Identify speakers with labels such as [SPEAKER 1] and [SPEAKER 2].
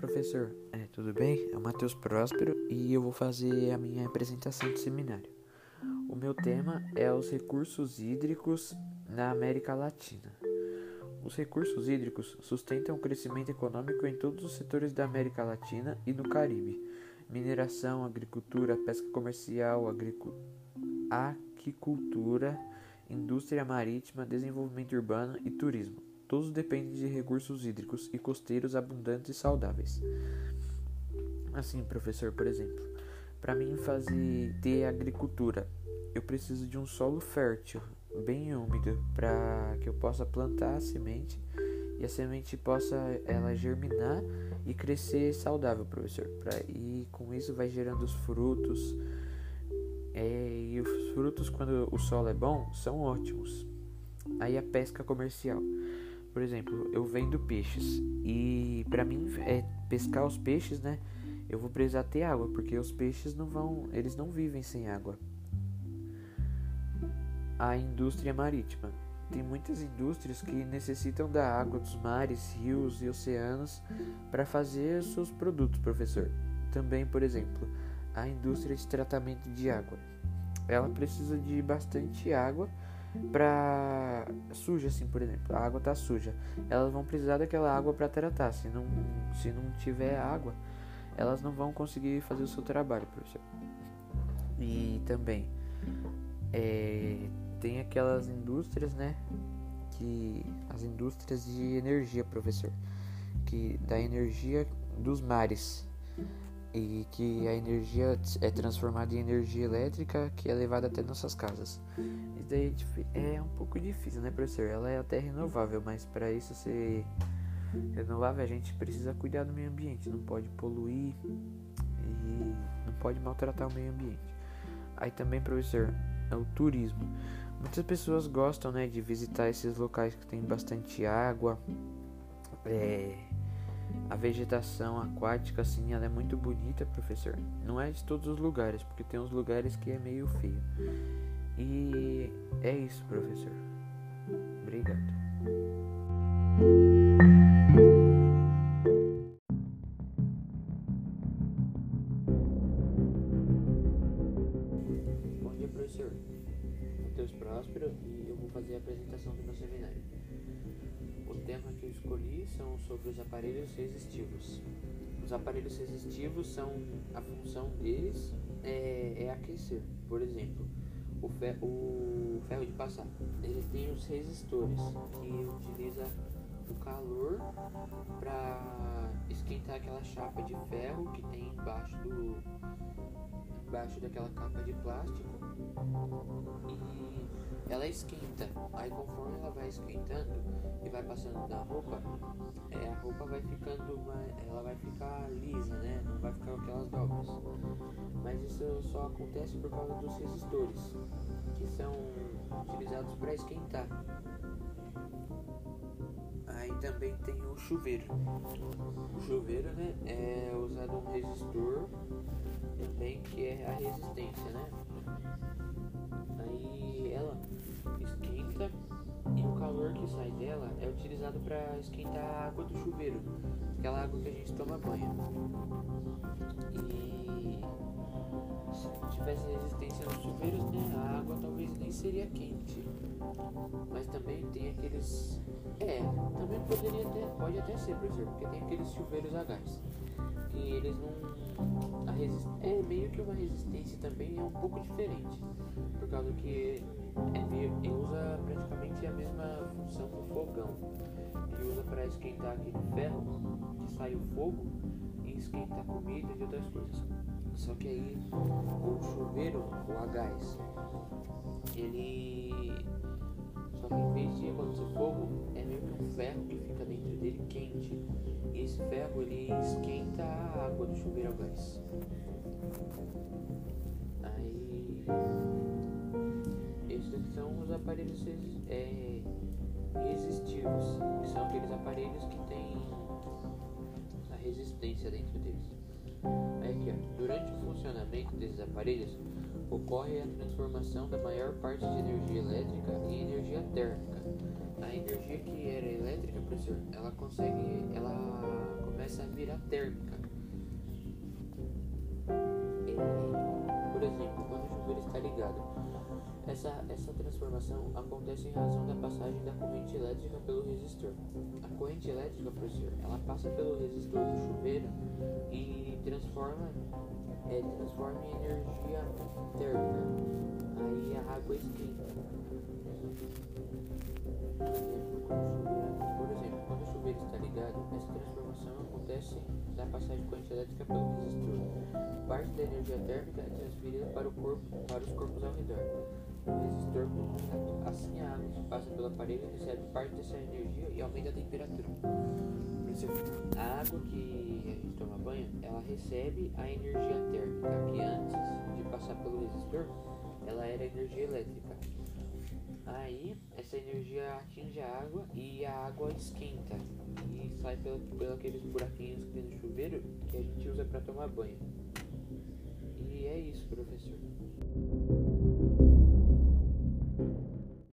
[SPEAKER 1] professor. É, tudo bem? É o Matheus Próspero e eu vou fazer a minha apresentação de seminário. O meu tema é os recursos hídricos na América Latina. Os recursos hídricos sustentam o crescimento econômico em todos os setores da América Latina e no Caribe: mineração, agricultura, pesca comercial, aquicultura, indústria marítima, desenvolvimento urbano e turismo. Todos dependem de recursos hídricos e costeiros abundantes e saudáveis. Assim, professor, por exemplo, para mim fazer ter agricultura, eu preciso de um solo fértil, bem úmido, para que eu possa plantar a semente e a semente possa ela germinar e crescer saudável, professor. Pra, e com isso vai gerando os frutos. É, e os frutos, quando o solo é bom, são ótimos. Aí a pesca comercial. Por exemplo, eu vendo peixes e para mim é pescar os peixes, né? Eu vou precisar ter água, porque os peixes não vão, eles não vivem sem água. A indústria marítima. Tem muitas indústrias que necessitam da água dos mares, rios e oceanos para fazer seus produtos, professor. Também, por exemplo, a indústria de tratamento de água. Ela precisa de bastante água pra suja assim, por exemplo, a água tá suja. Elas vão precisar daquela água para tratar. Se não se não tiver água, elas não vão conseguir fazer o seu trabalho, professor. E também é, tem aquelas indústrias, né, que as indústrias de energia, professor, que da energia dos mares e que a energia é transformada em energia elétrica que é levada até nossas casas. Isso daí é um pouco difícil, né, professor? Ela é até renovável, mas para isso ser renovável a gente precisa cuidar do meio ambiente, não pode poluir e não pode maltratar o meio ambiente. Aí também, professor, é o turismo. Muitas pessoas gostam, né, de visitar esses locais que tem bastante água, é, vegetação aquática, assim, ela é muito bonita, professor. Não é de todos os lugares, porque tem uns lugares que é meio feio. E é isso, professor. Obrigado.
[SPEAKER 2] Matheus Próspero e eu vou fazer a apresentação do meu seminário. O tema que eu escolhi são sobre os aparelhos resistivos. Os aparelhos resistivos são a função deles é, é aquecer. Por exemplo, o, o ferro de passar. Ele tem os resistores que utiliza o calor para esquentar aquela chapa de ferro que tem embaixo do embaixo daquela capa de plástico e ela esquenta. Aí conforme ela vai esquentando e vai passando da roupa, é, a roupa vai ficando mais, ela vai ficar lisa, né? Não vai ficar aquelas dobras. Mas isso só acontece por causa dos resistores, que são utilizados para esquentar. Também tem o chuveiro. O chuveiro, né, é usado um resistor também que é a resistência, né? Aí ela esquenta e o calor que sai dela é utilizado para esquentar a água do chuveiro, aquela água que a gente toma banho. E se tivesse resistência nos chuveiros, né, a água talvez nem seria quente. Mas também tem aqueles. É, também poderia ter, pode até ser, professor, porque tem aqueles chuveiros a gás. Que eles não. A resist... É meio que uma resistência também é um pouco diferente. Por causa que é usa praticamente a mesma função do fogão. Ele usa para esquentar aquele ferro que sai o fogo e esquenta a comida e outras coisas. Só que aí o chuveiro, o a gás, ele. Só que em vez de acontecer fogo, é meio que um ferro que fica dentro dele quente. E esse ferro ele esquenta a água do chuveiro a gás. Aí. Esses são os aparelhos é, resistivos, que são aqueles aparelhos que têm a resistência dentro deles. Durante o funcionamento desses aparelhos, ocorre a transformação da maior parte de energia elétrica em energia térmica. A energia que era elétrica, professor, ela consegue, ela começa a virar térmica. Por exemplo, quando o chuveiro está ligado, essa, essa transformação acontece em razão da passagem da corrente elétrica pelo resistor. A corrente elétrica, professor, ela passa pelo resistor do chuveiro e transforma, é, transforma em energia térmica. Aí a água esquenta. Quando o chuveiro está ligado, essa transformação acontece da passagem de corrente elétrica pelo resistor. Parte da energia térmica é transferida para, o corpo, para os corpos ao redor. O resistor Assim a água que passa pelo aparelho recebe parte dessa energia e aumenta a temperatura. A água que a gente toma banho, ela recebe a energia térmica, que antes de passar pelo resistor, ela era energia elétrica. Aí essa energia atinge a água e a água esquenta e sai pelos pelo aqueles buraquinhos que tem no chuveiro que a gente usa para tomar banho. E é isso, professor.